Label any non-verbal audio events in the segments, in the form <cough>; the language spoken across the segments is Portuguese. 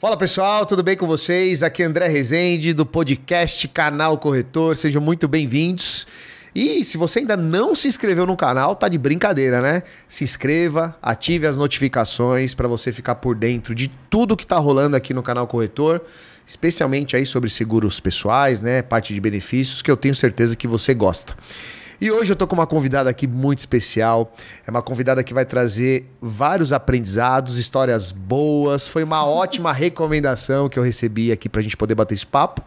Fala pessoal, tudo bem com vocês? Aqui é André Rezende do podcast Canal Corretor. Sejam muito bem-vindos. E se você ainda não se inscreveu no canal, tá de brincadeira, né? Se inscreva, ative as notificações para você ficar por dentro de tudo que tá rolando aqui no canal Corretor, especialmente aí sobre seguros pessoais, né? Parte de benefícios que eu tenho certeza que você gosta. E hoje eu tô com uma convidada aqui muito especial. É uma convidada que vai trazer vários aprendizados, histórias boas. Foi uma <laughs> ótima recomendação que eu recebi aqui pra gente poder bater esse papo.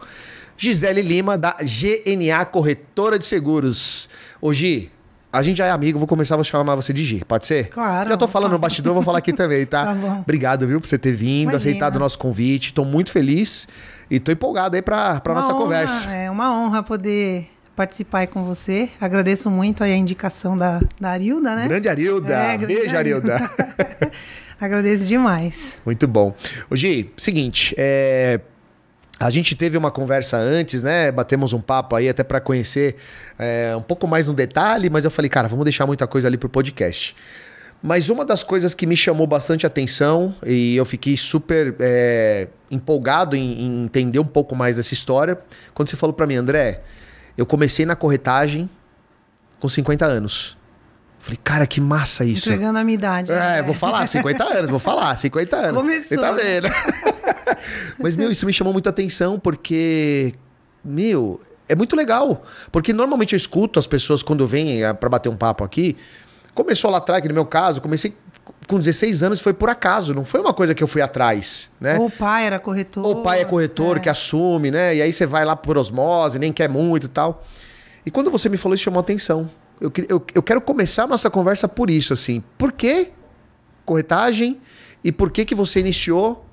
Gisele Lima, da GNA Corretora de Seguros. Ô Gi, a gente já é amigo, vou começar a chamar você de Gi, pode ser? Claro. Já tô falando no bastidor, vou falar aqui também, tá? <laughs> Tá bom. Obrigado, viu, por você ter vindo, Imagina. aceitado o nosso convite. Tô muito feliz e tô empolgado aí pra, pra Uma nossa honra, conversa. É uma honra poder participar aí com você. Agradeço muito aí a indicação da, da Arilda, né? Grande Arilda. É, grande Beijo, Arilda. <laughs> Agradeço demais. Muito bom. Gi, seguinte, é, a gente teve uma conversa antes, né? Batemos um papo aí até pra conhecer é, um pouco mais no detalhe, mas eu falei, cara, vamos deixar muita coisa ali pro podcast. Mas uma das coisas que me chamou bastante atenção e eu fiquei super é, empolgado em, em entender um pouco mais dessa história, quando você falou pra mim, André, eu comecei na corretagem com 50 anos. Falei, cara, que massa isso. Entregando a minha idade. É, né? vou falar, 50 anos, vou falar, 50 anos. Começou, Você tá vendo? <laughs> Mas, meu, isso me chamou muita atenção porque, meu, é muito legal. Porque normalmente eu escuto as pessoas quando vêm eh, pra bater um papo aqui. Começou lá atrás, que no meu caso, comecei com 16 anos, foi por acaso, não foi uma coisa que eu fui atrás, né? O pai era corretor. O pai é corretor é. que assume, né? E aí você vai lá por osmose, nem quer muito e tal. E quando você me falou isso, chamou atenção. Eu, eu, eu quero começar a nossa conversa por isso, assim. Por que corretagem e por que que você iniciou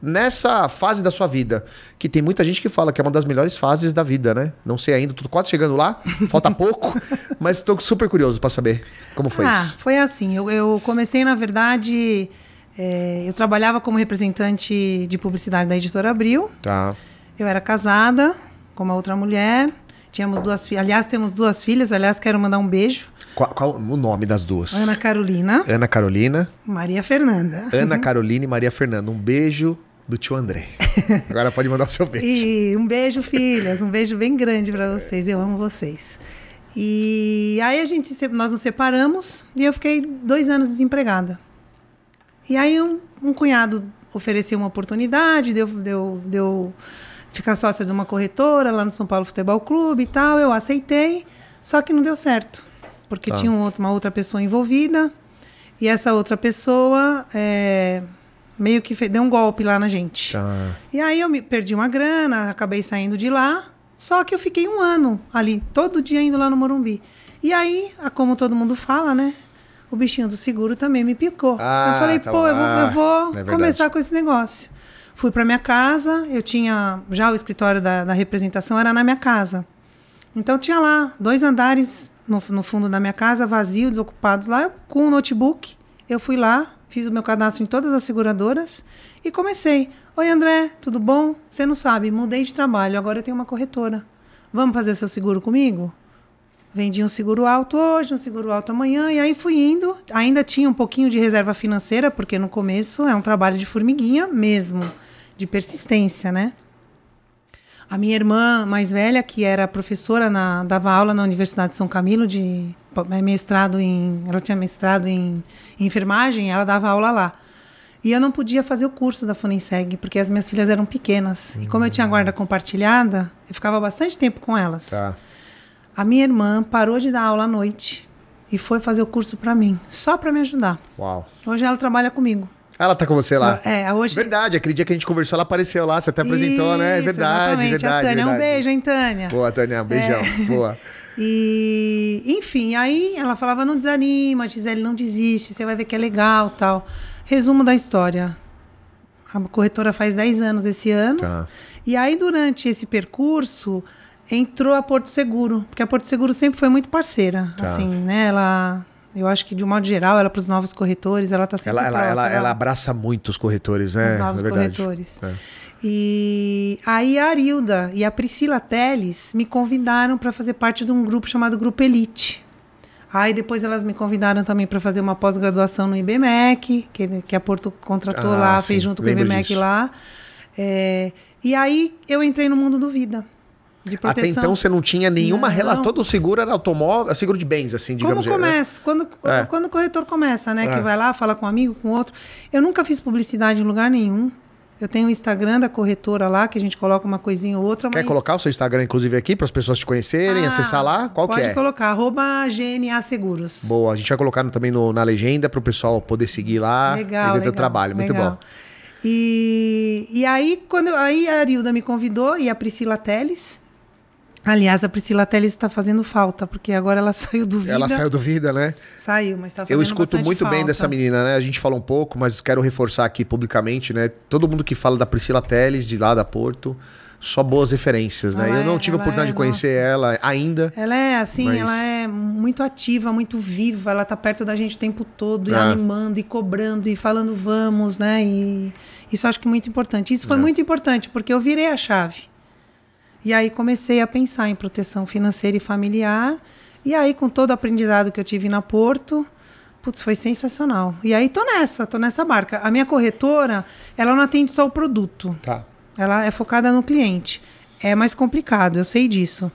nessa fase da sua vida? Que tem muita gente que fala que é uma das melhores fases da vida, né? Não sei ainda, tô quase chegando lá, <laughs> falta pouco, mas tô super curioso pra saber como foi ah, isso. foi assim. Eu, eu comecei, na verdade, é, eu trabalhava como representante de publicidade da editora Abril. Tá. Eu era casada com uma outra mulher. Tínhamos duas filhas. Aliás, temos duas filhas. Aliás, quero mandar um beijo. Qual, qual o nome das duas? Ana Carolina, Ana Carolina. Maria Fernanda. Ana <laughs> Carolina e Maria Fernanda. Um beijo do tio André. <laughs> Agora pode mandar o seu beijo. E um beijo, filhas. Um beijo bem grande para vocês. Eu amo vocês. E aí a gente nós nos separamos e eu fiquei dois anos desempregada. E aí um, um cunhado ofereceu uma oportunidade, deu, deu, deu ficar sócia de uma corretora lá no São Paulo Futebol Clube e tal. Eu aceitei, só que não deu certo. Porque Tá. tinha um uma outra pessoa envolvida e essa outra pessoa é, meio que fe- deu um golpe lá na gente. Tá. E aí eu me perdi uma grana, acabei saindo de lá. Só que eu fiquei um ano ali, todo dia indo lá no Morumbi. E aí, a- como todo mundo fala, né? O bichinho do seguro também me picou. Ah, eu falei, tá pô, eu vou, Ah, eu vou é começar com esse negócio. Fui para minha casa, eu tinha. Já o escritório da, da representação era na minha casa. Então tinha lá dois andares no, no fundo da minha casa, vazios, desocupados lá, com um notebook. Eu fui lá, fiz o meu cadastro em todas as seguradoras e comecei. Oi, André, tudo bom? Você não sabe, mudei de trabalho, agora eu tenho uma corretora. Vamos fazer seu seguro comigo? Vendi um seguro alto hoje, um seguro alto amanhã, e aí fui indo. Ainda tinha um pouquinho de reserva financeira, porque no começo é um trabalho de formiguinha mesmo, de persistência, né? A minha irmã mais velha, que era professora, na, dava aula na Universidade de São Camilo, de é, mestrado em. Ela tinha mestrado em, em enfermagem, ela dava aula lá. E eu não podia fazer o curso da Funenseg, porque as minhas filhas eram pequenas. E como eu tinha guarda compartilhada, eu ficava bastante tempo com elas. Tá. A minha irmã parou de dar aula à noite e foi fazer o curso para mim, só para me ajudar. Uau. Hoje ela trabalha comigo. Ela tá com você lá? É, hoje. Verdade, aquele dia que a gente conversou, ela apareceu lá, você até apresentou, né? É Isso, verdade, exatamente. verdade. A Tânia, um verdade. beijo, hein, Tânia? Boa, Tânia, um beijão. Boa. <laughs> E, enfim, aí ela falava: não desanima, Gisele, não desiste, você vai ver que é legal tal. Resumo da história. A corretora faz 10 anos esse ano. Tá. E aí, durante esse percurso, entrou a Porto Seguro, porque a Porto Seguro sempre foi muito parceira. Tá. Assim, né? Ela. Eu acho que, de um modo geral, ela para os novos corretores, ela está sempre Ela, ela, ela, ela abraça muito os corretores, né? os novos É corretores. É. E aí a Arilda e a Priscila Teles me convidaram para fazer parte de um grupo chamado Grupo Elite. Aí depois elas me convidaram também para fazer uma pós-graduação no IBMEC, que, que a Porto contratou Ah, lá, sim, fez junto com o IBMEC disso. lá. É, e aí eu entrei no mundo do vida. De Até proteção. então você não tinha nenhuma Não. relação. Todo o seguro era automóvel, seguro de bens, assim, Como digamos. né? começa? Quando, É. quando o corretor começa, né? É. Que vai lá, fala com um amigo, com outro. Eu nunca fiz publicidade em lugar nenhum. Eu tenho o Instagram da corretora lá, que a gente coloca uma coisinha ou outra. Quer mas... colocar o seu Instagram, inclusive, aqui, para as pessoas te conhecerem, Ah, acessar lá? Qual pode que é? colocar, arroba GNA Seguros. Boa, a gente vai colocar também no- na legenda para o pessoal poder seguir lá Legal, legal. teu trabalho. Muito legal. bom. E, e aí, quando aí a Arilda me convidou e a Priscila Teles. Aliás, a Priscila Teles está fazendo falta, porque agora ela <laughs> saiu do vida. Ela saiu do vida, né? Saiu, mas está fazendo Eu escuto muito bem falta. dessa menina, né? A gente fala um pouco, mas quero reforçar aqui publicamente, né? Todo mundo que fala da Priscila Teles, de lá da Porto, só boas referências, né? Ela Eu não é- tive a oportunidade é, de conhecer ela ainda. Ela é assim, Mas- ela é muito ativa, muito viva, ela tá perto da gente o tempo todo, e É. animando, e cobrando, e falando vamos, né? E isso acho que é muito importante. Isso foi É. muito importante, porque eu virei a chave. E aí comecei a pensar em proteção financeira e familiar. E aí, com todo o aprendizado que eu tive na Porto, putz, foi sensacional. E aí tô nessa, tô nessa barca. A minha corretora, ela não atende só o produto. Tá. Ela é focada no cliente. É mais complicado, eu sei disso.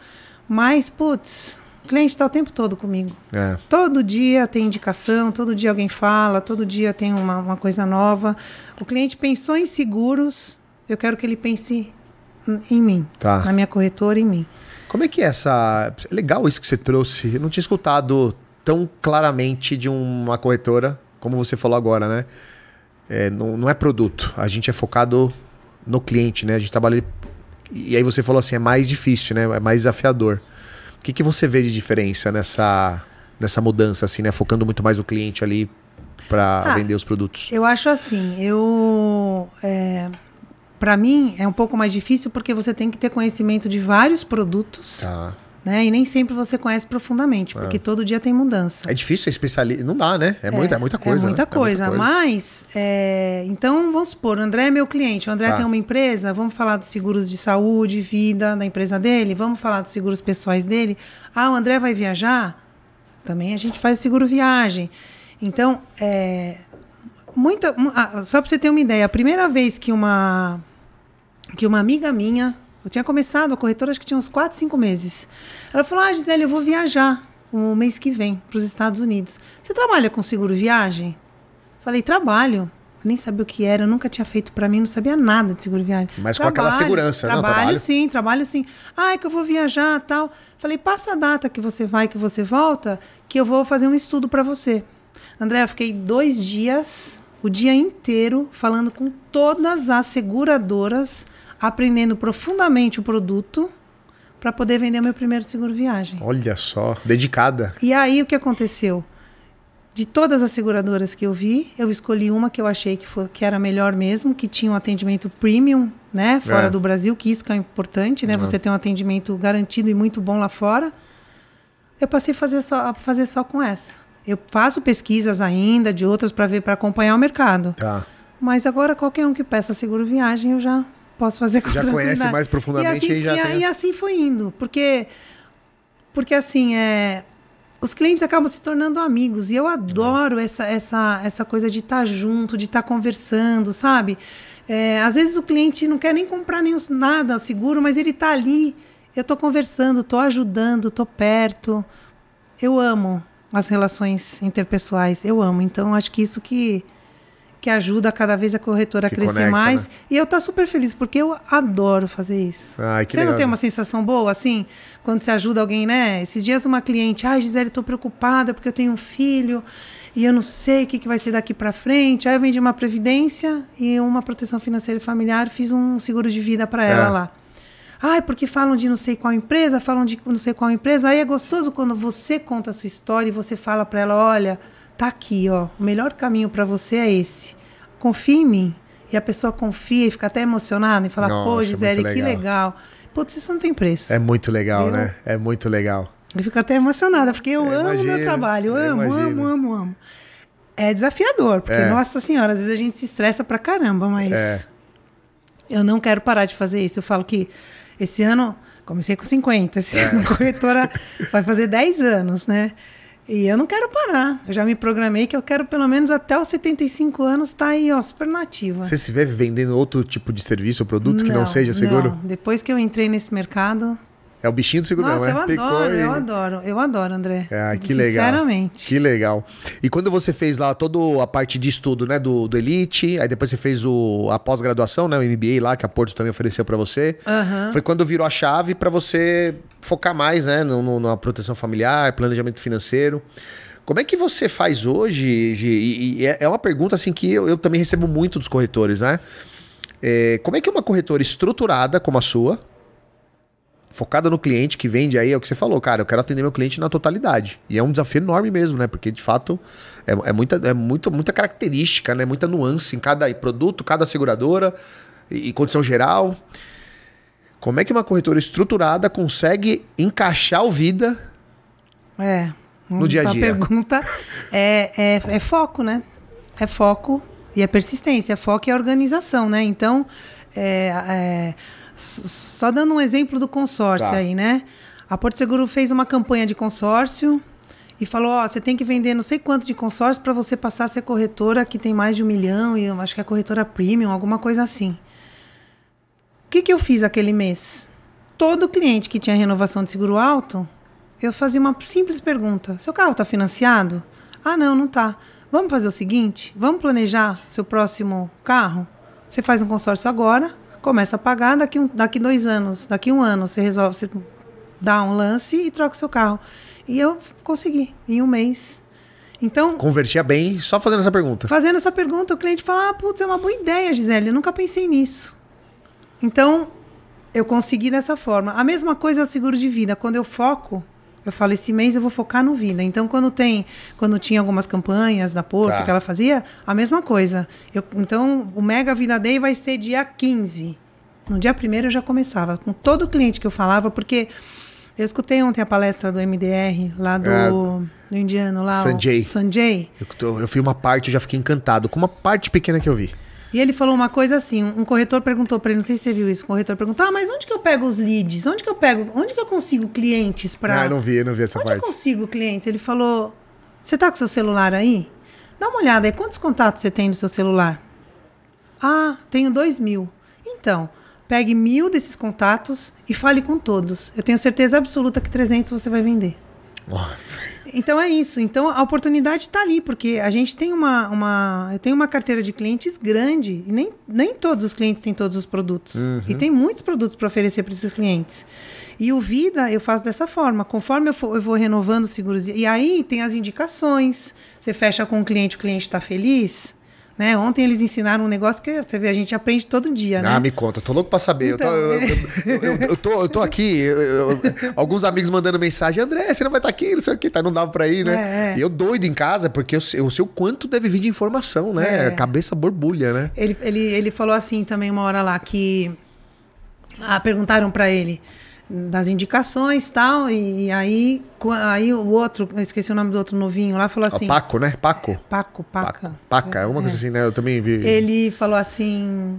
Mas, putz, o cliente está o tempo todo comigo. É. Todo dia tem indicação, todo dia alguém fala, todo dia tem uma, uma coisa nova. O cliente pensou em seguros, eu quero que ele pense em- mim, Tá. na minha corretora, em mim. Como é que é essa. É legal isso que você trouxe. Eu não tinha escutado tão claramente de uma corretora, como você falou agora, né? É, não, não é produto. A gente é focado no cliente, né? A gente trabalha. E aí você falou assim, é mais difícil, né? É mais desafiador. O que, que você vê de diferença nessa, nessa mudança, assim, né? Focando muito mais no cliente ali para Ah, vender os produtos. Eu acho assim, eu. É, para mim é um pouco mais difícil porque você tem que ter conhecimento de vários produtos, Tá. né? E nem sempre você conhece profundamente, porque todo dia tem mudança. É difícil ser especialista. Não dá, né? É, muita, é muita coisa. É muita né? coisa. Mas, é, então, vamos supor, o André é meu cliente. O André Tá. tem uma empresa, vamos falar dos seguros de saúde, vida da empresa dele, vamos falar dos seguros pessoais dele. Ah, o André vai viajar? Também a gente faz o seguro viagem. Então, é, muita, mu- ah, só para você ter uma ideia, a primeira vez que uma, que uma amiga minha, eu tinha começado a corretora, acho que tinha uns 4, 5 meses. Ela falou: Ah, Gisele, eu vou viajar o mês que vem para os Estados Unidos. Você trabalha com seguro viagem? Falei: Trabalho. Eu nem sabia o que era, eu nunca tinha feito para mim, não sabia nada de seguro viagem. Mas com aquela segurança, né, Trabalho, trabalho. sim, trabalho sim. Ah, é que eu vou viajar tal. Falei: Passa a data que você vai, que você volta, que eu vou fazer um estudo para você. André, eu fiquei dois dias, o dia inteiro, falando com todas as seguradoras, aprendendo profundamente o produto para poder vender meu primeiro seguro viagem. Olha só, dedicada. E aí o que aconteceu? De todas as seguradoras que eu vi, eu escolhi uma que eu achei que, foi, que era melhor mesmo, que tinha um atendimento premium, né, fora É. do Brasil, que isso que é importante, né, você ter um atendimento garantido e muito bom lá fora. Eu passei a fazer só, a fazer só com essa. Eu faço pesquisas ainda de outras para ver, para acompanhar o mercado. Tá. Mas agora qualquer um que peça seguro viagem eu já posso fazer com Já conhece mais profundamente e assim, e já e, tem e assim foi indo, porque porque assim é os clientes acabam se tornando amigos e eu adoro essa essa essa coisa de estar junto, de estar conversando, sabe? É, às vezes o cliente não quer nem comprar nem nada seguro, mas ele está ali. Eu estou conversando, estou ajudando, estou perto. Eu amo as relações interpessoais, eu amo. Então acho que isso que que ajuda cada vez a corretora Que a crescer conecta, mais. né? E eu tô super feliz, porque eu adoro fazer isso. Ai, que você legal, não tem uma sensação boa, assim, quando você ajuda alguém, né? Esses dias uma cliente, ai, Gisele, tô preocupada porque eu tenho um filho e eu não sei o que, que vai ser daqui para frente. Aí eu vendi uma previdência e uma proteção financeira e familiar, fiz um seguro de vida para ela É. lá. Ai, porque falam de não sei qual empresa, falam de não sei qual empresa. Aí é gostoso quando você conta a sua história e você fala para ela, olha, tá aqui, ó, o melhor caminho para você é esse. Confia em mim. E a pessoa confia e fica até emocionada e fala, Nossa, pô, Gisele, que legal. legal. Putz, isso não tem preço. É muito legal, né? É muito legal. Eu fico até emocionada, porque eu, Eu amo o imagino, meu trabalho. Eu eu amo, imagino. amo, amo, amo. É desafiador, porque, É. nossa senhora, às vezes a gente se estressa pra caramba, mas É. eu não quero parar de fazer isso. Eu falo que esse ano, comecei com 50, esse É. ano a corretora vai fazer 10 anos, né? E eu não quero parar. Eu já me programei que eu quero pelo menos até os 75 anos estar tá aí, ó, super nativa. Você se vê vendendo outro tipo de serviço ou produto que não seja seguro? Não. Depois que eu entrei nesse mercado, é o bichinho do seguro Nossa, né? eu adoro, e... eu adoro, eu adoro, André. Ah, que legal. Sinceramente. Que legal. E quando você fez lá toda a parte de estudo, né, do, do Elite, aí depois você fez o, a pós-graduação, né, o MBA lá, que a Porto também ofereceu para você. Uhum. Foi quando virou a chave para você focar mais, né, no, no, na proteção familiar, planejamento financeiro. Como é que você faz hoje, Gi? E, e é uma pergunta assim que eu, eu também recebo muito dos corretores, né? É, como é que uma corretora estruturada como a sua, focada no cliente que vende aí, é o que você falou, cara, eu quero atender meu cliente na totalidade. E é um desafio enorme mesmo, né? Porque de fato é, é muita, é muito, muita característica, né? Muita nuance em cada produto, cada seguradora e, e condição geral. Como é que uma corretora estruturada consegue encaixar o vida é, no dia a dia? A pergunta é, é, é foco, né? É foco e é persistência. É foco e é organização, né? Então, é, é só dando um exemplo do consórcio tá. aí, né? A Porto Seguro fez uma campanha de consórcio e falou: ó, você tem que vender não sei quanto de consórcio para você passar a ser corretora que tem mais de um milhão e eu acho que é corretora premium, alguma coisa assim. O que, que eu fiz aquele mês? Todo cliente que tinha renovação de seguro alto, eu fazia uma simples pergunta: seu carro está financiado? Ah, não, não está. Vamos fazer o seguinte: vamos planejar seu próximo carro? Você faz um consórcio agora, começa a pagar, daqui, um, daqui dois anos, daqui um ano, você resolve, você dá um lance e troca o seu carro. E eu consegui, em um mês. Então. Convertia bem só fazendo essa pergunta. Fazendo essa pergunta, o cliente fala: ah, putz, é uma boa ideia, Gisele, eu nunca pensei nisso. Então, eu consegui dessa forma. A mesma coisa é o seguro de vida. Quando eu foco, eu falo, esse mês eu vou focar no vida. Então, quando tem, quando tinha algumas campanhas da Porto tá. que ela fazia, a mesma coisa. Eu, então, o Mega Vida Day vai ser dia 15. No dia primeiro eu já começava, com todo cliente que eu falava, porque eu escutei ontem a palestra do MDR, lá do, é, do indiano, lá. Sanjay. Sanjay. Eu, eu, vi uma parte, eu já fiquei encantado, com uma parte pequena que eu vi. E ele falou uma coisa assim, um corretor perguntou para ele, não sei se você viu isso, um corretor perguntou, ah, mas onde que eu pego os leads? Onde que eu pego, onde que eu consigo clientes para... Ah, não vi, não vi essa onde parte. Onde eu consigo clientes? Ele falou, você tá com seu celular aí? Dá uma olhada aí, quantos contatos você tem no seu celular? Ah, tenho dois mil. Então, pegue mil desses contatos e fale com todos. Eu tenho certeza absoluta que 300 você vai vender. Oh. <laughs> Então é isso. Então a oportunidade está ali, porque a gente tem uma, uma. Eu tenho uma carteira de clientes grande. E nem, nem todos os clientes têm todos os produtos. Uhum. E tem muitos produtos para oferecer para esses clientes. E o Vida eu faço dessa forma. Conforme eu, for, eu vou renovando os seguros. E aí tem as indicações. Você fecha com o cliente, o cliente está feliz. Né? Ontem eles ensinaram um negócio que você vê, a gente aprende todo dia, né? Ah, me conta, tô louco pra saber. Então, eu, tô, eu, eu, eu, tô, eu tô aqui, alguns amigos mandando mensagem, André, você não vai estar tá aqui, não sei o que, tá, não dava pra ir, né? É, é. E eu doido em casa, porque eu, eu sei o quanto deve vir de informação, né? É. Cabeça borbulha, né? Ele, ele, ele falou assim também uma hora lá, que ah, perguntaram para ele das indicações tal, e aí, aí o outro, esqueci o nome do outro novinho lá, falou assim... O Paco, né? Paco. Paco, Paca. Paca, é, uma coisa é. assim, né? Eu também vi. Ele falou assim,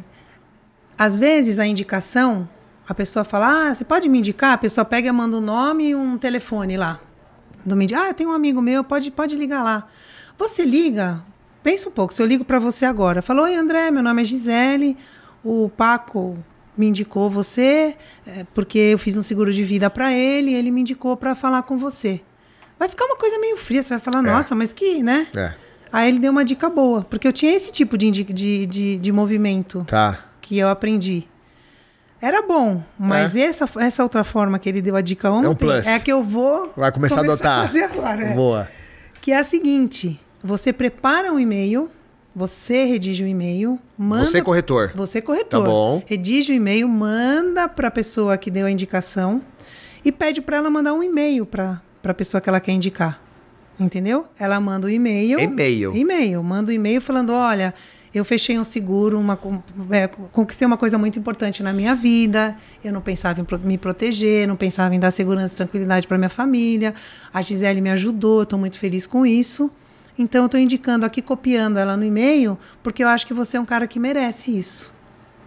às vezes a indicação, a pessoa fala, ah, você pode me indicar? A pessoa pega e manda um nome e um telefone lá. Do ah, eu tenho um amigo meu, pode, pode ligar lá. Você liga, pensa um pouco, se eu ligo para você agora, falou, oi André, meu nome é Gisele, o Paco me indicou você, é, porque eu fiz um seguro de vida para ele, e ele me indicou para falar com você. Vai ficar uma coisa meio fria, você vai falar, é. nossa, mas que, né? É. Aí ele deu uma dica boa, porque eu tinha esse tipo de, de, de, de movimento tá. que eu aprendi. Era bom, mas é. essa, essa outra forma que ele deu a dica ontem é, um plus. é a que eu vou Vai começar, começar a adotar. A fazer agora, é. Boa. Que é a seguinte: você prepara um e-mail você redige o um e-mail, manda. Você corretor. Você corretor. Tá bom. Redige o e-mail, manda para a pessoa que deu a indicação e pede para ela mandar um e-mail para a pessoa que ela quer indicar. Entendeu? Ela manda o um e-mail. E-mail. E-mail. Manda o um e-mail falando: olha, eu fechei um seguro, uma, é, conquistei uma coisa muito importante na minha vida. Eu não pensava em me proteger, não pensava em dar segurança e tranquilidade para minha família. A Gisele me ajudou, estou muito feliz com isso. Então eu estou indicando aqui, copiando ela no e-mail, porque eu acho que você é um cara que merece isso.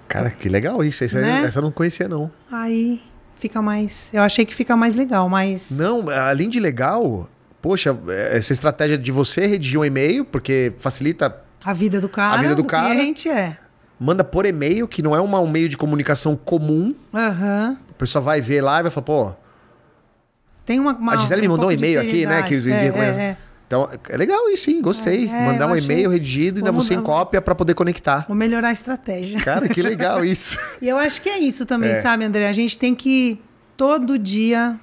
Cara, que legal isso. Essa, né? essa eu não conhecia, não. Aí fica mais. Eu achei que fica mais legal, mas. Não, além de legal, poxa, essa estratégia de você redigir um e-mail, porque facilita. A vida do cara, A vida do cara. cliente é. Manda por e-mail, que não é uma- um meio de comunicação comum. Aham. A pessoa vai ver lá e vai falar, pô, Tem uma, uma a Gisele me mandou um e-mail aqui, né? Que, de- É, é, é. Então, é legal isso, sim, gostei. É, Mandar eu um e-mail redigido e ainda você em cópia pra poder conectar. Vou melhorar a estratégia. Cara, que legal <laughs> isso. E eu acho que é isso também, É. sabe, André? A gente tem que todo dia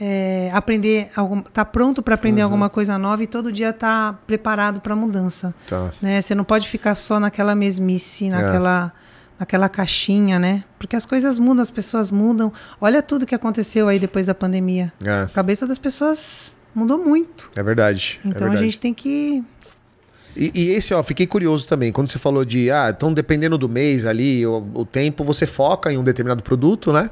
é, aprender, algum, tá pronto para Uhum. aprender alguma coisa nova e todo dia tá preparado para mudança. Tá. Né? Você não pode ficar só naquela mesmice, naquela, naquela caixinha, né? Porque as coisas mudam, as pessoas mudam. Olha tudo que aconteceu aí depois da pandemia. É, A cabeça das pessoas mudou muito. é verdade. é Então a verdade. gente tem que E, e esse, ó, fiquei curioso também. Quando você falou de, ah, então dependendo do mês ali, o, o tempo, você foca em um determinado produto, né?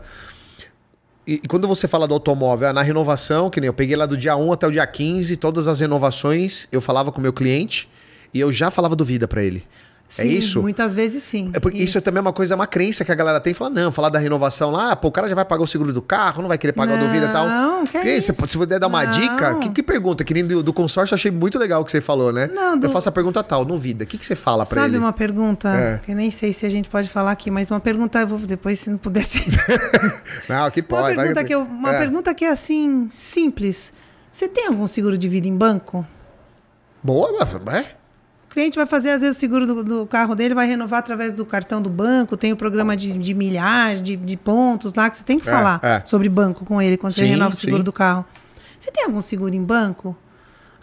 E, e quando você fala do automóvel, ah, na renovação, que nem eu peguei lá do dia 1 até o dia 15, todas as renovações, eu falava com o meu cliente e eu já falava do vida pra ele. Sim, é isso? muitas vezes sim. É porque isso. é também uma coisa, uma crença que a galera tem. Fala, não, falar da renovação lá, pô, o cara já vai pagar o seguro do carro, não vai querer pagar o do vida e tal. Não, que Porque isso? Se, puder dar uma Não. dica, que, que pergunta? Que nem do, do consórcio, achei muito legal o que você falou, né? Não, do- Eu faço a pergunta tal, no vida. O que, que você fala pra Sabe ele? uma pergunta É. que nem sei se a gente pode falar aqui, mas uma pergunta eu vou depois se não puder. <laughs> Não, que pode. uma vai- pergunta que eu, uma é. pergunta que é assim simples. Você tem algum seguro de vida em banco? Boa, é? O cliente vai fazer, às vezes, o seguro do, do carro dele, vai renovar através do cartão do banco, tem o programa de, de milhares, de, de pontos lá, que você tem que É, falar é. sobre banco com ele quando você Sim, renova o seguro sim. do carro. Você tem algum seguro em banco?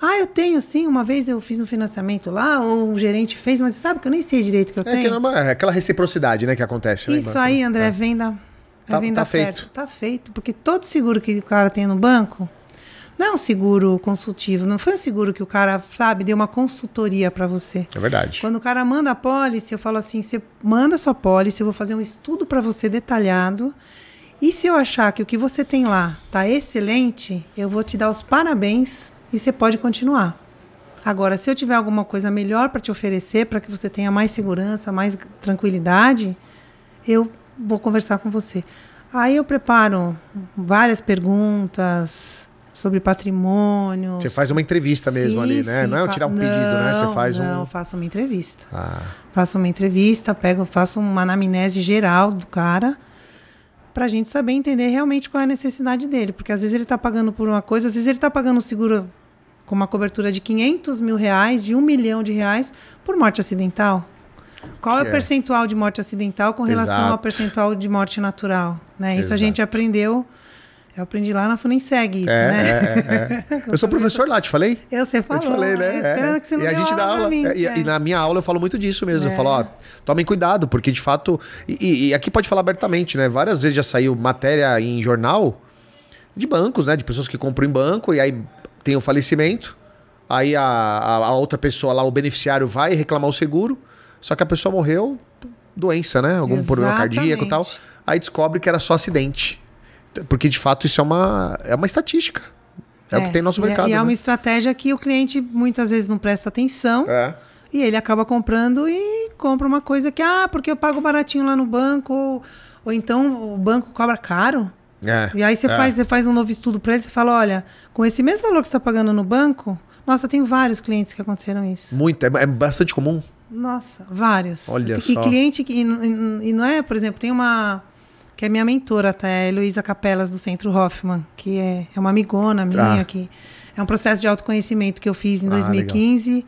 Ah, eu tenho sim. Uma vez eu fiz um financiamento lá, ou o gerente fez, mas sabe que eu nem sei direito que eu É, tenho. que não é aquela reciprocidade, né, que acontece. né, Isso banco? aí, André, venda. É Tá- venda tá certo. feito. Tá feito. Porque todo seguro que o cara tem no banco não é um seguro consultivo. Não foi um seguro que o cara, sabe, deu uma consultoria para você. É verdade. Quando o cara manda a pólice, eu falo assim: você manda a sua pólice, eu vou fazer um estudo para você detalhado. E se eu achar que o que você tem lá tá excelente, eu vou te dar os parabéns e você pode continuar. Agora, se eu tiver alguma coisa melhor para te oferecer, para que você tenha mais segurança, mais tranquilidade, eu vou conversar com você. Aí eu preparo várias perguntas sobre patrimônio. Você faz uma entrevista mesmo ali, né? não é tirar um pedido, né? Você não, faz Não, um. faço uma entrevista. Ah, Faço uma entrevista, pego, faço uma anamnese geral do cara pra gente saber entender realmente qual é a necessidade dele. Porque às vezes ele tá pagando por uma coisa, às vezes ele tá pagando um seguro com uma cobertura de 500 mil reais, de um milhão de reais, por morte acidental. Qual é Que o é. percentual de morte acidental com relação ao Exato. percentual de morte natural? Né? Isso a gente Exato. aprendeu. Eu aprendi lá na Funiseg isso, é, né? é, é, é. <laughs> Eu sou professor lá, te falei? Eu, você Eu falou. te falei, né? é, É. Esperando que você não e a gente dá aula aula. mim. é, e, É. e na minha aula eu falo muito disso mesmo. Eu É. falo, ó, tomem cuidado, porque de fato. E, e- aqui pode falar abertamente, né? Várias vezes já saiu matéria em jornal de bancos, né? De pessoas que compram em banco e aí tem o falecimento. Aí a, a, a outra pessoa lá, o beneficiário, vai reclamar o seguro. Só que a pessoa morreu doença, né? Algum problema cardíaco e tal. Exatamente. Aí descobre que era só acidente. Porque de fato isso é uma, é uma estatística. É, o que tem no nosso e é- mercado. E é né? uma estratégia que o cliente muitas vezes não presta atenção É. e ele acaba comprando e compra uma coisa que, ah, porque eu pago baratinho lá no banco, ou, ou então o banco cobra caro. É. E aí você, É. faz, você faz um novo estudo para ele, você fala, olha, com esse mesmo valor que você está pagando no banco, nossa, tenho vários clientes que aconteceram isso. Muito, é, é bastante comum. Nossa, vários. Olha e, só. E cliente que. E, e- e não é, por exemplo, tem uma. Que é minha mentora até, a Heloísa Capelas, do Centro Hoffman, que é, é uma amigona minha, Ah. que é um processo de autoconhecimento que eu fiz em Ah, 2015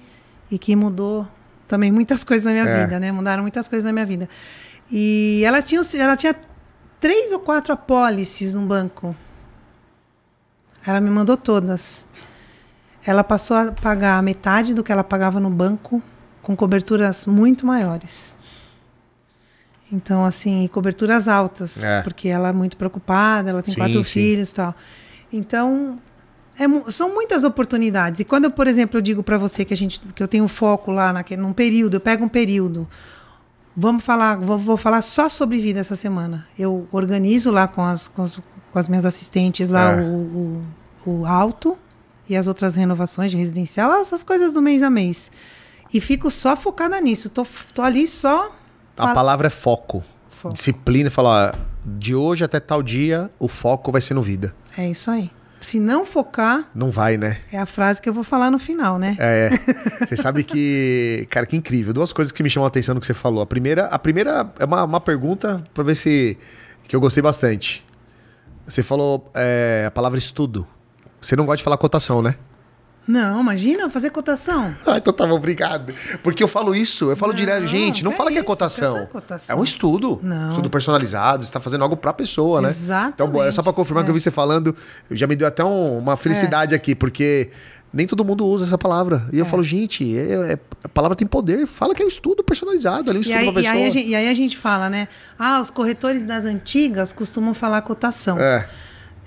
e que mudou também muitas <laughs> coisas na minha É. vida, né? Mudaram muitas coisas na minha vida. E ela tinha, ela tinha três ou quatro apólices no banco. Ela me mandou todas. Ela passou a pagar metade do que ela pagava no banco, com coberturas muito maiores. Então, assim, coberturas altas, É. porque ela é muito preocupada, ela tem Sim, quatro sim. filhos e tal. Então, é são muitas oportunidades. E quando, eu, por exemplo, eu digo para você que a gente que eu tenho foco lá naquele, num período, eu pego um período. Vamos falar, vou, vou falar só sobre vida essa semana. Eu organizo lá com as, com as, com as minhas assistentes lá É. o, o, o alto e as outras renovações de residencial, essas coisas do mês a mês. E fico só focada nisso. Tô, tô ali só. A palavra é foco. Foco. Disciplina, falar, de hoje até tal dia, o foco vai ser no vida. É isso aí. Se não focar, Não vai, né? é a frase que eu vou falar no final, né? É. Você sabe que. <laughs> Cara, que incrível. Duas coisas que me chamam a atenção no que você falou. A primeira, a primeira é uma, uma pergunta pra ver se. que eu gostei bastante. Você falou é, a palavra estudo. Você não gosta de falar cotação, né? Não, imagina fazer cotação. Ah, então tá bom, obrigado. Porque eu falo isso, eu falo Não, direto, gente, não fala que é cotação. que é cotação. É um estudo. Não. Estudo personalizado, você tá fazendo algo pra pessoa, né? Exatamente, Então, bom, é só pra confirmar que eu é. vi você falando, já me deu até um- uma felicidade aqui, porque nem todo mundo usa essa palavra. E eu falo, gente, é- é- a palavra tem poder, fala que é um estudo personalizado, ali um E estudo aí, pra e, pessoa. aí a gente, e aí a gente fala, né? Ah, os corretores das antigas costumam falar cotação. É,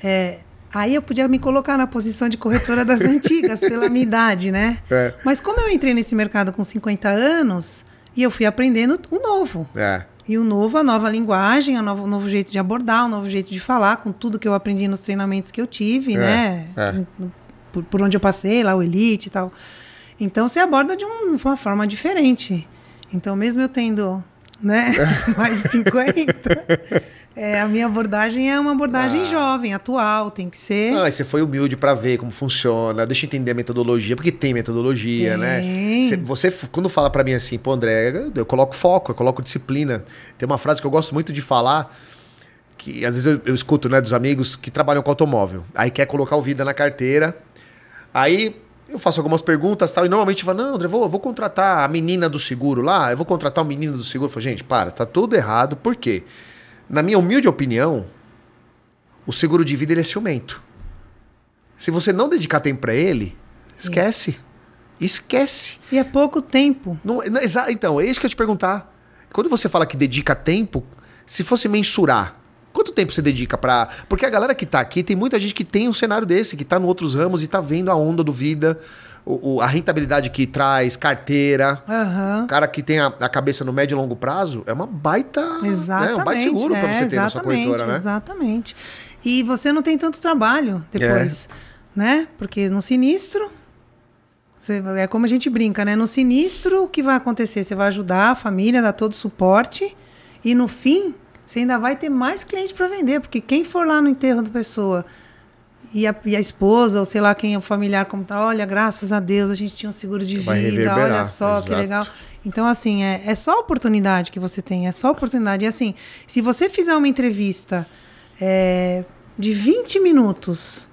É, aí eu podia me colocar na posição de corretora das <laughs> antigas, pela minha idade, né? É. Mas como eu entrei nesse mercado com 50 anos, e eu fui aprendendo o novo. é. E o novo, a nova linguagem, o novo, o novo jeito de abordar, o novo jeito de falar, com tudo que eu aprendi nos treinamentos que eu tive, É, né? é. Por, por onde eu passei, lá o Elite e tal. Então você aborda de um- de uma forma diferente. Então, mesmo eu tendo né, <laughs> mais de 50, é, a minha abordagem é uma abordagem jovem, atual, tem que ser. Ah, você foi humilde pra ver como funciona, deixa eu entender a metodologia, porque tem metodologia, Tem. né? Você, você, quando fala pra mim assim, pô, André, eu coloco foco, eu coloco disciplina. Tem uma frase que eu gosto muito de falar, que às vezes eu, eu escuto, né, dos amigos que trabalham com automóvel. Aí quer colocar o vida na carteira. Aí eu faço algumas perguntas tal, e normalmente fala, não, André, vou, vou contratar a menina do seguro lá, eu vou contratar o menino do seguro. Eu falo, gente, para, tá tudo errado, por quê? Na minha humilde opinião, o seguro de vida ele é ciumento. Se você não dedicar tempo pra ele, esquece. Isso. Esquece. E é pouco tempo. Não, não, então, é isso que eu ia te perguntar. Quando você fala que dedica tempo, se fosse mensurar, quanto tempo você dedica pra. Porque a galera que tá aqui, tem muita gente que tem um cenário desse, que tá em outros ramos e tá vendo a onda do vida, o- o- a rentabilidade que traz, carteira. O cara que tem a, a cabeça no médio e longo prazo é uma baita. Exatamente. Né, um baita seguro pra é, você ter na sua exatamente, corretora, né? Exatamente. E você não tem tanto trabalho depois, né? Porque no sinistro, você- é como a gente brinca, né? No sinistro, o que vai acontecer? Você vai ajudar a família, dar todo o suporte, e no fim, você ainda vai ter mais cliente para vender, porque quem for lá no enterro da pessoa e a, e a esposa, ou sei lá quem é o familiar, como tá, olha, graças a Deus a gente tinha um seguro de Vai vida, olha só que exato. legal. Então, assim, é, é só oportunidade que você tem, é só oportunidade. E assim, se você fizer uma entrevista é, de 20 minutos,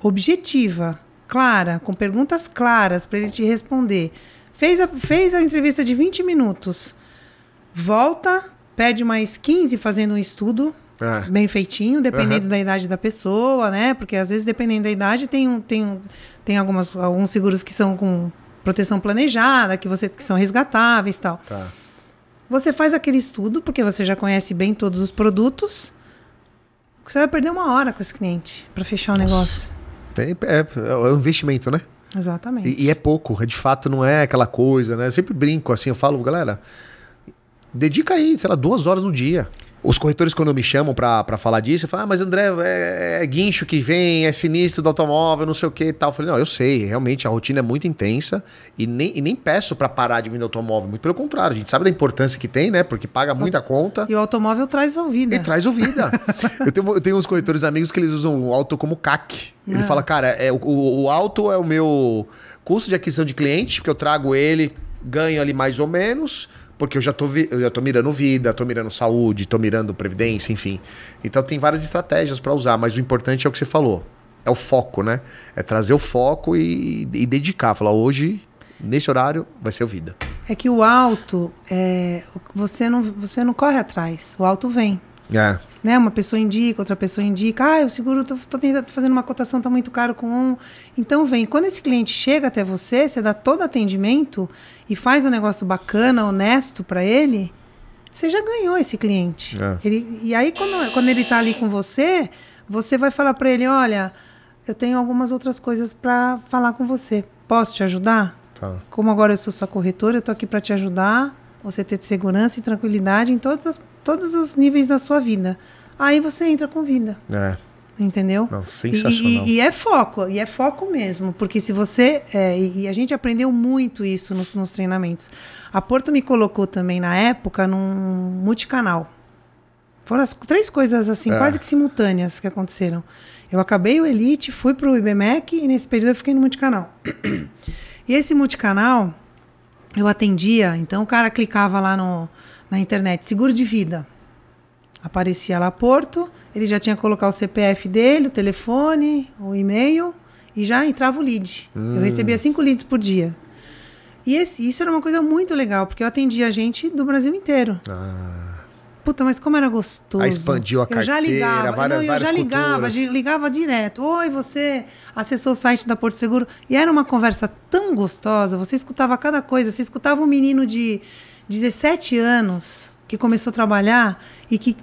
objetiva, clara, com perguntas claras para ele te responder, fez a, fez a entrevista de 20 minutos, volta, perde mais 15 fazendo um estudo É. bem feitinho, dependendo Aham. da idade da pessoa, né? Porque às vezes, dependendo da idade, tem, um, tem, um, tem algumas, alguns seguros que são com proteção planejada, que, você, que são resgatáveis e tal. Tá. Você faz aquele estudo, porque você já conhece bem todos os produtos. Você vai perder uma hora com esse cliente para fechar o negócio. Tem- é, é um investimento, né? Exatamente. E, e é pouco, é de fato não é aquela coisa, né? Eu sempre brinco assim, eu falo, galera, dedica aí, sei lá, duas horas no dia. Os corretores, quando me chamam pra, pra falar disso, eu falo, ah, mas André, é, é guincho que vem, é sinistro do automóvel, não sei o que e tal. Eu falei, não, eu sei, realmente a rotina é muito intensa e nem, e nem peço pra parar de vender automóvel, muito pelo contrário, a gente sabe da importância que tem, né? Porque paga muita conta. E o automóvel traz ouvida. E traz o vida. <laughs> eu, tenho, eu tenho uns corretores amigos que eles usam o auto como CAC. Ele Ah. fala, cara, é, o, o, o auto é o meu custo de aquisição de cliente, porque eu trago ele, ganho ali mais ou menos, porque eu já tô, eu já tô mirando vida, tô mirando saúde, tô mirando previdência, enfim. Então tem várias estratégias para usar, mas o importante é o que você falou. É o foco, né? É trazer o foco e, e dedicar. Falar, hoje, nesse horário, vai ser o vida. É que o alto, é, você, não, você não corre atrás. O alto vem. É. né? Uma pessoa indica, outra pessoa indica, ah, o seguro, tô, tô tô fazendo uma cotação, tá muito caro com um. Então vem, quando esse cliente chega até você, você dá todo atendimento e faz um negócio bacana, honesto para ele, você já ganhou esse cliente. É. Ele, e aí quando, quando ele tá ali com você, você vai falar para ele, olha, eu tenho algumas outras coisas para falar com você. Posso te ajudar? Tá. Como agora eu sou sua corretora, eu tô aqui para te ajudar, você ter segurança e tranquilidade em todas as, todos os níveis da sua vida. Aí você entra com vida, É. entendeu? Não, E- sensacional. E, e é foco, e é foco mesmo, porque se você. é, e, e a gente aprendeu muito isso nos, nos treinamentos. A Porto me colocou também na época num multicanal. Foram as três coisas assim, É. quase que simultâneas que aconteceram. Eu acabei o Elite, fui pro IBMEC e nesse período eu fiquei no multicanal. <clears throat> E esse multicanal, eu atendia, então o cara clicava lá no, na internet, seguro de vida. Aparecia lá Porto, ele já tinha que colocar o CPF dele, o telefone, o e-mail e já entrava o lead. Eu recebia cinco leads por dia. E esse- isso era uma coisa muito legal, porque eu atendia gente do Brasil inteiro. Puta, mas como era gostoso. Aí expandiu a Eu já ligava, várias- não, eu já ligava, culturas. ligava direto. Oi, você acessou o site da Porto Seguro. E era uma conversa tão gostosa. Você escutava cada coisa. Você escutava um menino de 17 anos que começou a trabalhar e que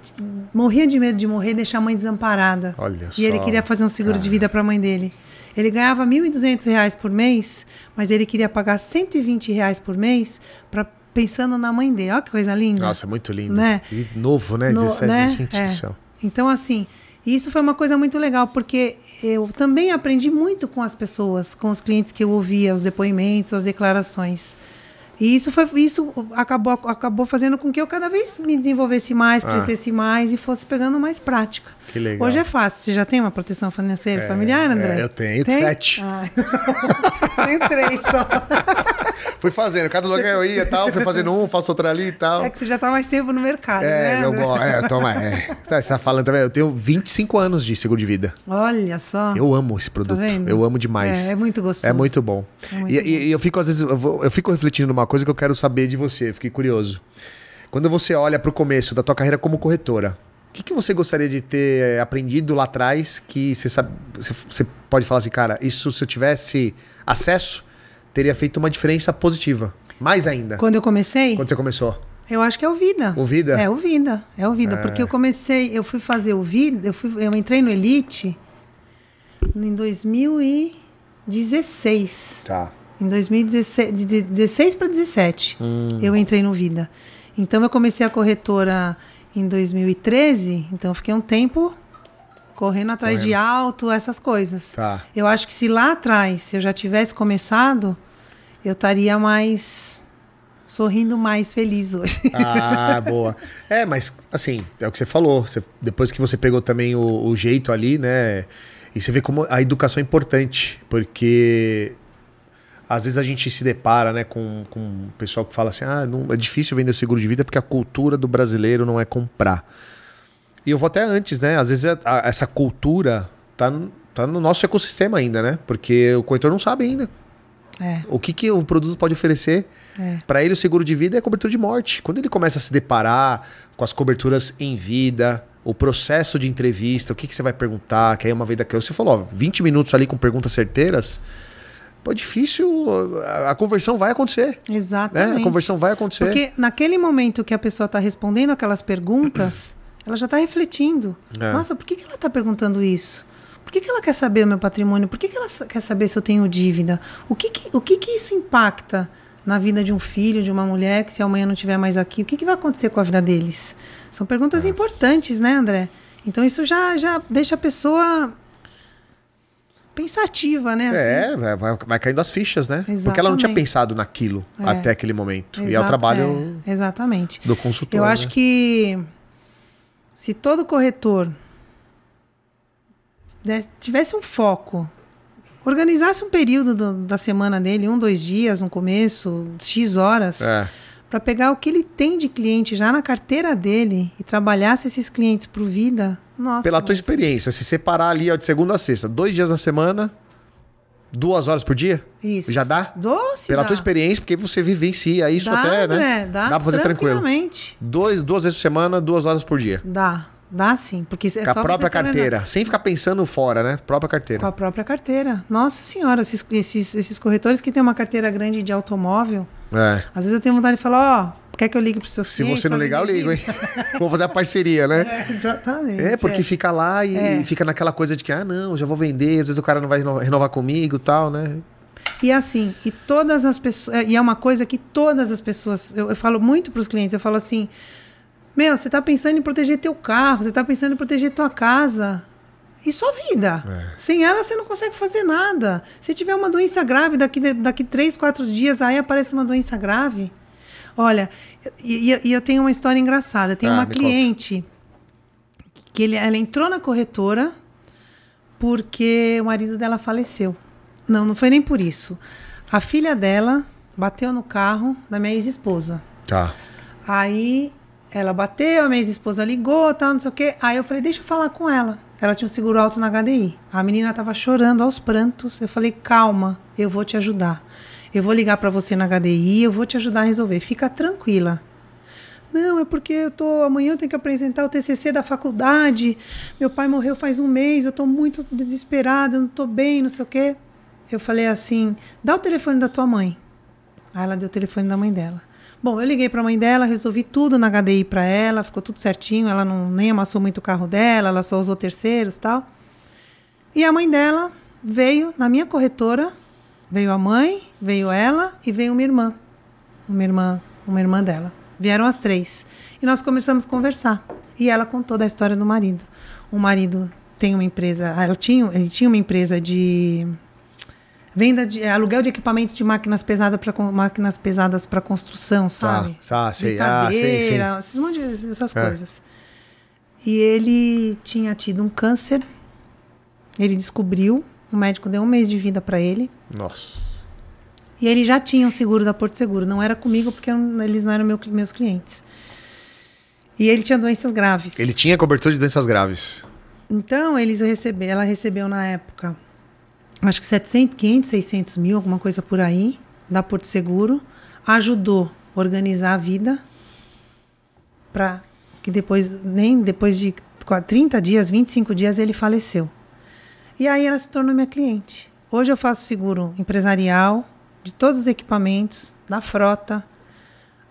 morria de medo de morrer e deixar a mãe desamparada. Olha E ele só, queria fazer um seguro de vida para a mãe dele. Ele ganhava 1.200 reais por mês, mas ele queria pagar 120 reais por mês pra, pensando na mãe dele. Olha que coisa linda. Nossa, muito lindo. Né? E novo, né? No- 17, né? gente É. do céu. Então, assim, isso foi uma coisa muito legal, porque eu também aprendi muito com as pessoas, com os clientes que eu ouvia, os depoimentos, as declarações. E isso, foi, isso acabou, acabou fazendo com que eu cada vez me desenvolvesse mais, Ah. crescesse mais e fosse pegando mais prática. Que legal. Hoje é fácil. Você já tem uma proteção financeira familiar, André? é, eu tenho Tem? sete. Ah, <laughs> tenho três só. <laughs> Fui fazendo, cada lugar eu ia e tal, fui fazendo um, faço outro ali e tal. É que você já está mais tempo no mercado, É, né, eu, André? go- é, toma, é. <laughs> Você tá falando também, eu tenho 25 anos de seguro de vida. Olha só. Eu amo esse produto. Tá eu amo demais. É, é muito gostoso. É muito bom. É muito e, bom. e eu fico, às vezes, eu, vou- eu fico refletindo numa coisa que eu quero saber de você, fiquei curioso. Quando você olha pro começo da tua carreira como corretora, o que, que você gostaria de ter aprendido lá atrás que você sabe. Você, pode falar assim, cara, isso se eu tivesse acesso, teria feito uma diferença positiva. Mais ainda. Quando eu comecei, Quando você começou. eu acho que é o Vida. O Vida? É o Vida. É o Vida. Porque eu comecei, eu fui fazer o Vida, eu, fui, eu entrei no Elite em 2016. Tá. Em 2016, de 16 para 17, Hum. eu entrei no Vida. Então eu comecei a corretora em 2013, então eu fiquei um tempo correndo atrás de auto, essas coisas. Tá. Eu acho que se lá atrás, se eu já tivesse começado, eu estaria mais sorrindo mais feliz hoje. Ah, <laughs> boa. É, mas assim, é o que você falou. Você- depois que você pegou também o, o jeito ali, né? E você vê como a educação é importante, porque às vezes a gente se depara, né, com, com um pessoal que fala assim: ah, não, é difícil vender seguro de vida porque a cultura do brasileiro não é comprar. E eu vou até antes, né? Às vezes a- a- essa cultura tá, no- tá no nosso ecossistema ainda, né? Porque o corretor não sabe ainda É, o que, que o produto pode oferecer. é. Para ele, o seguro de vida é cobertura de morte. Quando ele começa a se deparar com as coberturas em vida, o processo de entrevista, o que, que você vai perguntar, que aí é uma vida que você falou, ó, 20 minutos ali com perguntas certeiras, pô, é difícil, a, conversão vai acontecer. Né? Exatamente. A conversão vai acontecer. Porque naquele momento que a pessoa está respondendo aquelas perguntas, <clears throat> ela já está refletindo. É. Nossa, por que, que ela está perguntando isso? Por que, que ela quer saber o meu patrimônio? Por que, que ela quer saber se eu tenho dívida? O que, que, o que, que isso impacta na vida de um filho, de uma mulher, que se amanhã não estiver mais aqui, o que, que vai acontecer com a vida deles? São perguntas importantes, né, André? Então isso já, já deixa a pessoa pensativa, né? assim. É, vai, vai- caindo as fichas, né? Porque ela não tinha Exatamente. pensado naquilo É. até aquele momento. e é o trabalho é, exatamente. do consultor. Eu acho né? que se todo corretor tivesse um foco, organizasse um período do- da semana dele, um, dois dias no começo, X horas, É. para pegar o que ele tem de cliente já na carteira dele e trabalhasse esses clientes pro vida, nossa. Pela tua mas- experiência, se separar ali ó, de segunda a sexta, dois dias na semana, duas horas por dia, Isso. já dá? Doce, Pela dá. tua experiência, porque você vivencia isso dá, até, né? André, dá, pra fazer tranquilo. Dois, duas vezes por semana, duas horas por dia. Dá, dá sim, porque é com a própria carteira. Sem ficar pensando fora, né? Própria carteira. Com a própria carteira. Nossa senhora, esses, esses, esses corretores que têm uma carteira grande de automóvel, É. às vezes eu tenho vontade de falar, ó, quer que eu ligue para os seus Se você não ligar, eu ligo, hein? Vamos <laughs> fazer a parceria, né? É, exatamente. É, porque fica lá e É. fica naquela coisa de que, ah, não, já vou vender, às vezes o cara não vai reno- renovar comigo e tal, né? E assim, e todas as pessoas. E é uma coisa que todas as pessoas. Eu, eu falo muito para os clientes, eu falo assim: Meu, você está pensando em proteger teu carro, você está pensando em proteger tua casa. E sua vida. É. Sem ela, você não consegue fazer nada. Se tiver uma doença grave, daqui, daqui três, quatro dias, aí aparece uma doença grave. Olha, e, e- eu tenho uma história engraçada. Tem Ah, uma cliente que ele, ela entrou na corretora porque o marido dela faleceu. Não, não foi nem por isso. A filha dela bateu no carro da minha ex-esposa. Tá. Aí ela bateu, a minha ex-esposa ligou, tal, não sei o quê. Aí eu falei, deixa eu falar com ela. Ela tinha um seguro alto na HDI. A menina tava chorando aos prantos. Eu falei, calma, eu vou te ajudar. Eu vou ligar para você na HDI, eu vou te ajudar a resolver. Fica tranquila. Não, é porque eu tô amanhã eu tenho que apresentar o TCC da faculdade. Meu pai morreu faz um mês, eu tô muito desesperada, eu não tô bem, não sei o quê. Eu falei assim: "Dá o telefone da tua mãe". Aí ela deu o telefone da mãe dela. Bom, eu liguei para a mãe dela, resolvi tudo na HDI para ela, ficou tudo certinho, ela não nem amassou muito o carro dela, ela só usou terceiros, tal. E a mãe dela veio na minha corretora, veio a mãe, veio ela e veio uma irmã. Uma irmã, uma irmã dela. Vieram as três. E nós começamos a conversar. E ela contou da história do marido. O marido tem uma empresa, ela tinha, ele tinha uma empresa de venda de aluguel de equipamentos de máquinas pesadas para máquinas pesadas para construção, sabe? Tá, sei. Ah, sei, sei. esses monte de, essas é. coisas. E ele tinha tido um câncer. Ele descobriu, o médico deu um mês de vida para ele. Nossa. E ele já tinha um seguro da Porto Seguro. Não era comigo porque eles não eram meu, meus clientes. E ele tinha doenças graves. Ele tinha cobertura de doenças graves. Então, eles receberam, ela recebeu na época, acho que 700, 500, 600 mil, alguma coisa por aí, da Porto Seguro. Ajudou a organizar a vida para que depois, nem depois de 30 dias, 25 dias, ele faleceu. E aí ela se tornou minha cliente. Hoje eu faço seguro empresarial, de todos os equipamentos, da frota,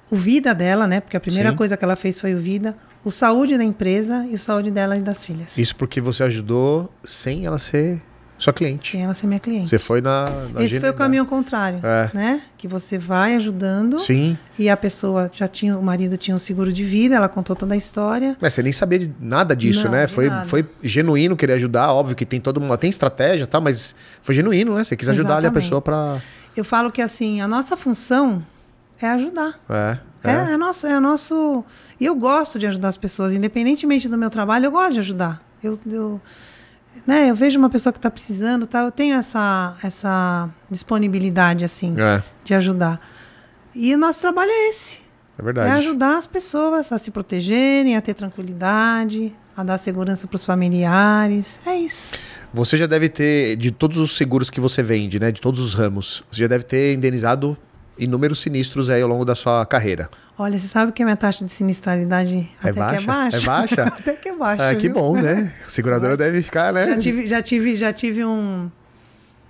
o vida dela, né? Porque a primeira Sim. coisa que ela fez foi o vida, o saúde da empresa e o saúde dela e das filhas. Isso porque você ajudou sem ela ser sua cliente. Sem ela ser minha cliente. Você foi na. na Esse foi o caminho contrário, é. né? Que você vai ajudando. Sim. E a pessoa já tinha, o marido tinha um seguro de vida, ela contou toda a história. Mas você nem sabia de nada disso, Não, né? Foi, nada. foi genuíno querer ajudar, óbvio que tem toda uma. Tem estratégia tal, mas foi genuíno, né? Você quis ajudar ali a pessoa pra. Eu falo que assim, a nossa função é ajudar. É. É, é, nosso, é nosso. E eu gosto de ajudar as pessoas, independentemente do meu trabalho, eu gosto de ajudar. Eu, eu, né, eu vejo uma pessoa que está precisando, tá, eu tenho essa, essa disponibilidade, assim, É, de ajudar. E o nosso trabalho é esse: é é verdade. ajudar as pessoas a se protegerem, a ter tranquilidade, a dar segurança para os familiares. É isso. Você já deve ter, de todos os seguros que você vende, né? De todos os ramos, você já deve ter indenizado inúmeros sinistros aí ao longo da sua carreira. Olha, você sabe que a minha taxa de sinistralidade É até baixa? que é baixa? É baixa? <laughs> até que é baixa. Ah, que bom, né? A <laughs> seguradora deve ficar, né? Já tive, já tive, já tive um,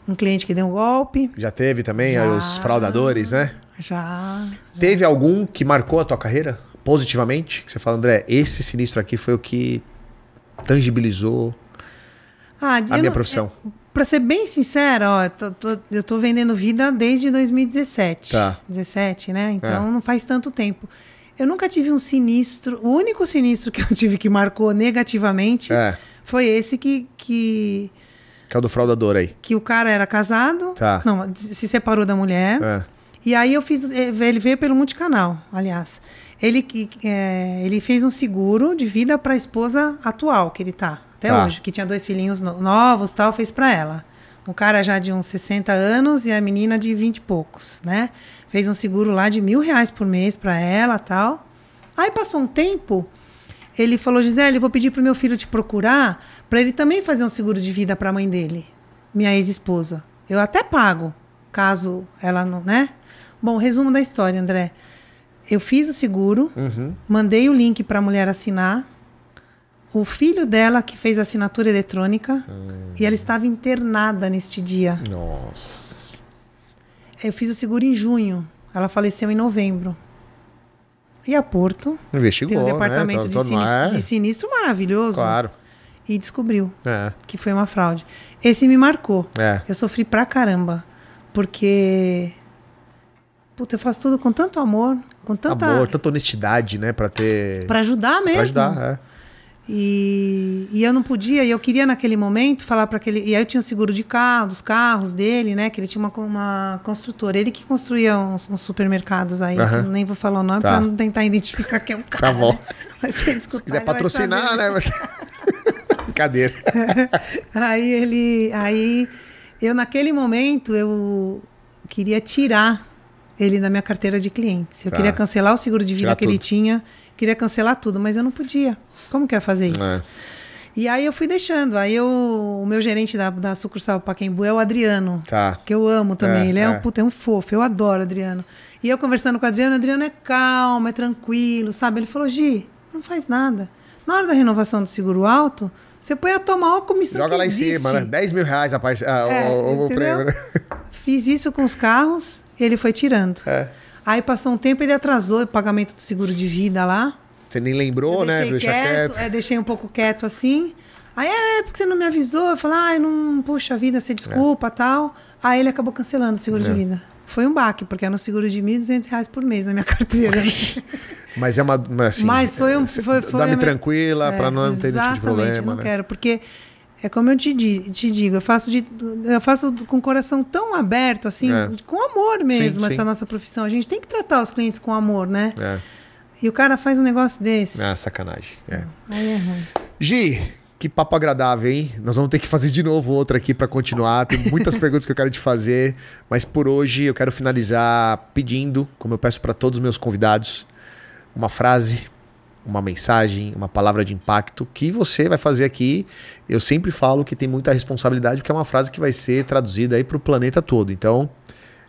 um cliente que deu um golpe. Já teve também Já. os fraudadores, né? Já. Teve algum que marcou a tua carreira positivamente? Que você fala, André, esse sinistro aqui foi o que tangibilizou Ah, a minha não- profissão. é, Pra ser bem sincera, ó, eu tô- tô- eu tô vendendo vida desde 2017. Tá. 17, né? Então É. não faz tanto tempo. Eu nunca tive um sinistro. O único sinistro que eu <laughs> tive que marcou negativamente É, foi esse que, que, que é o do fraudador aí. que o cara era casado. Tá. Não, se separou da mulher. É. E aí eu fiz, eh, ele veio pelo multicanal, aliás. Ele, é, ele fez um seguro de vida para a esposa atual que ele tá, até Tá. hoje, que tinha dois filhinhos no- novos tal, fez para ela. O cara já de uns 60 anos e a menina de 20 e poucos, né? Fez um seguro lá de mil reais por mês para ela tal. Aí passou um tempo, ele falou, Gisele, eu vou pedir pro meu filho te procurar para ele também fazer um seguro de vida para a mãe dele, minha ex-esposa. Eu até pago, caso ela não, né? Bom, resumo da história, André. Eu fiz o seguro, Uhum. mandei o link para a mulher assinar. O filho dela que fez a assinatura eletrônica e ela estava internada neste dia. Nossa. Eu fiz o seguro em junho. Ela faleceu em novembro. E a Porto Investigou, tem um departamento né? de, tô- sinistro, de sinistro maravilhoso Claro. e descobriu É, que foi uma fraude. Esse me marcou. é. Eu sofri pra caramba. Porque. Puta, eu faço tudo com tanto amor, com tanta. Amor, tanta honestidade, né? Pra ter... Pra ajudar mesmo. Pra ajudar, é. E, e eu não podia, e eu queria naquele momento falar para aquele. E aí eu tinha o seguro de carro, dos carros dele, né? Que ele tinha uma, uma construtora. Ele que construía uns, uns supermercados aí. Eu Nem vou falar o nome Tá. para não tentar identificar quem é o cara. Tá bom. né? Mas se ele escutar, Se quiser ele patrocinar, saber. né? <laughs> Brincadeira. <laughs> aí ele. Aí eu, naquele momento, eu queria tirar ele da minha carteira de clientes. Eu Tá. queria cancelar o seguro de vida Tirar que ele tudo. tinha, queria cancelar tudo, mas eu não podia. Como que eu ia fazer isso? É. E aí eu fui deixando. Aí eu, o meu gerente da, da sucursal Paquembu é o Adriano. Tá. Que eu amo também. É, ele é, é. um puta, é um fofo. Eu adoro o Adriano. E eu conversando com o Adriano, o Adriano é calmo, é tranquilo, sabe? Ele falou, Gi, não faz nada. Na hora da renovação do seguro alto, você põe a tua maior comissão Joga lá em existe. cima, né? 10 mil reais a parte. Ah, É, o, o- prêmio, né? Fiz isso com os carros, ele foi tirando. É. Aí passou um tempo, ele atrasou o pagamento do seguro de vida lá. Você nem lembrou, Eu né? deixei quieto, quieto. é, deixei um pouco quieto assim. Aí, é, porque você não me avisou. Eu falei, ai, não, puxa vida, você desculpa tal. Aí ele acabou cancelando o seguro de É. vida. Foi um baque, porque era um seguro de 1.200 reais por mês na minha <laughs> carteira. Mas é uma. Assim, Mas foi um. Foi, foi Dorme a minha- tranquila É, não ter nenhum tipo de problema. não né? quero, porque é como eu te, te digo, eu faço, de, eu faço com o coração tão aberto, assim, É. com amor mesmo, Sim, essa sim. nossa profissão. A gente tem que tratar os clientes com amor, né? É. E o cara faz um negócio desse. Ah, sacanagem. É. Aí é ruim. Gi, que papo agradável, hein? Nós vamos ter que fazer de novo outra aqui pra continuar. Tem muitas <laughs> perguntas que eu quero te fazer, mas por hoje eu quero finalizar pedindo, como eu peço pra todos os meus convidados, uma frase, uma mensagem, uma palavra de impacto que você vai fazer aqui. Eu sempre falo que tem muita responsabilidade, porque é uma frase que vai ser traduzida aí pro planeta todo. Então,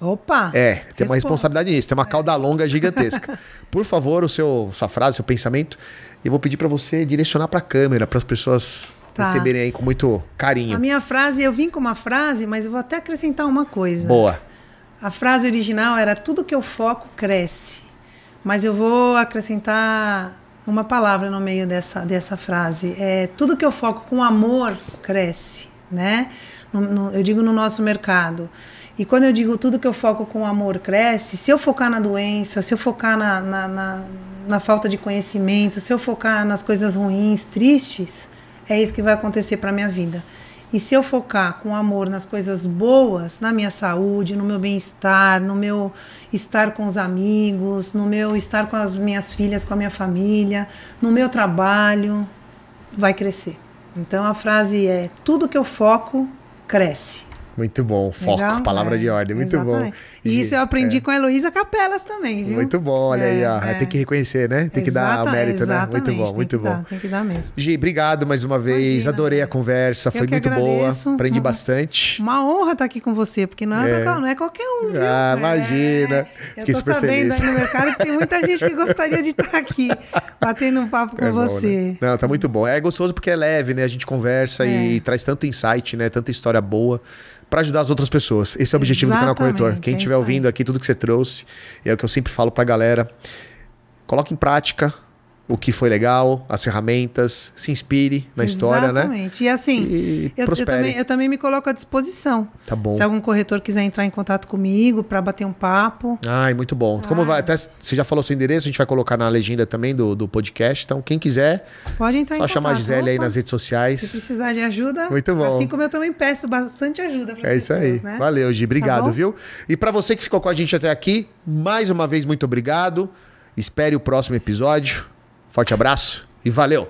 Opa! é, tem uma Resposta. responsabilidade nisso, tem uma cauda longa gigantesca. <laughs> Por favor, o seu, sua frase, seu pensamento, eu vou pedir pra você direcionar pra câmera, para as pessoas Tá. receberem aí com muito carinho. A minha frase, eu vim com uma frase, mas eu vou até acrescentar uma coisa. Boa. A frase original era tudo que eu foco cresce. Mas eu vou acrescentar uma palavra no meio dessa, dessa frase. É tudo que eu foco com amor cresce, né? No- no- eu digo no nosso mercado. E quando eu digo tudo que eu foco com amor cresce, se eu focar na doença, se eu focar na, na, na, na falta de conhecimento, se eu focar nas coisas ruins, tristes, é isso que vai acontecer para minha vida. E se eu focar com amor nas coisas boas, na minha saúde, no meu bem-estar, no meu estar com os amigos, no meu estar com as minhas filhas, com a minha família, no meu trabalho, vai crescer. Então a frase é: tudo que eu foco cresce. Muito bom. Foco, Legal? palavra É, de ordem. Muito exatamente. bom. E isso eu aprendi é. com a Heloísa Capelas também, viu? Muito bom, olha aí, É, ó. é. Tem que reconhecer, né? Tem que dar o Exata- mérito, né? Muito bom, muito bom. dar, tem que dar mesmo. Gi, obrigado mais uma vez. Imagina, Adorei a né? conversa, foi muito agradeço. boa. Aprendi Uma- bastante. Uma honra estar aqui com você, porque não é, É. qualquer- não é qualquer um, viu? Ah, É. imagina. Eu Fiquei tô super sabendo feliz. aí no mercado que tem muita gente que gostaria de estar aqui, <laughs> batendo um papo com É bom, você. né? Não, tá muito bom. É gostoso porque é leve, né? A gente conversa e É. traz tanto insight, né? Tanta história boa pra ajudar as outras pessoas. Esse é o objetivo do canal Exatamente, Corretor. Quem é estiver aí. ouvindo aqui tudo que você trouxe, é o que eu sempre falo pra galera. Coloque em prática o que foi legal, as ferramentas, se inspire na história, né? Exatamente. E assim, E eu, eu também, eu também me coloco à disposição. Tá bom. Se algum corretor quiser entrar em contato comigo para bater um papo, Ai, muito bom. Como Ah. vai? Até você já falou seu endereço, a gente vai colocar na legenda também do, do podcast. Então, quem quiser, pode entrar só em chamar a contato. Gisele aí nas redes Se sociais. precisar de ajuda, Muito bom. assim como eu também peço bastante ajuda para É isso aí. né? Valeu, Gi. Obrigado, bom? viu? E pra você que ficou com a gente até aqui, mais uma vez, muito obrigado. Espere o próximo episódio. Forte abraço e valeu!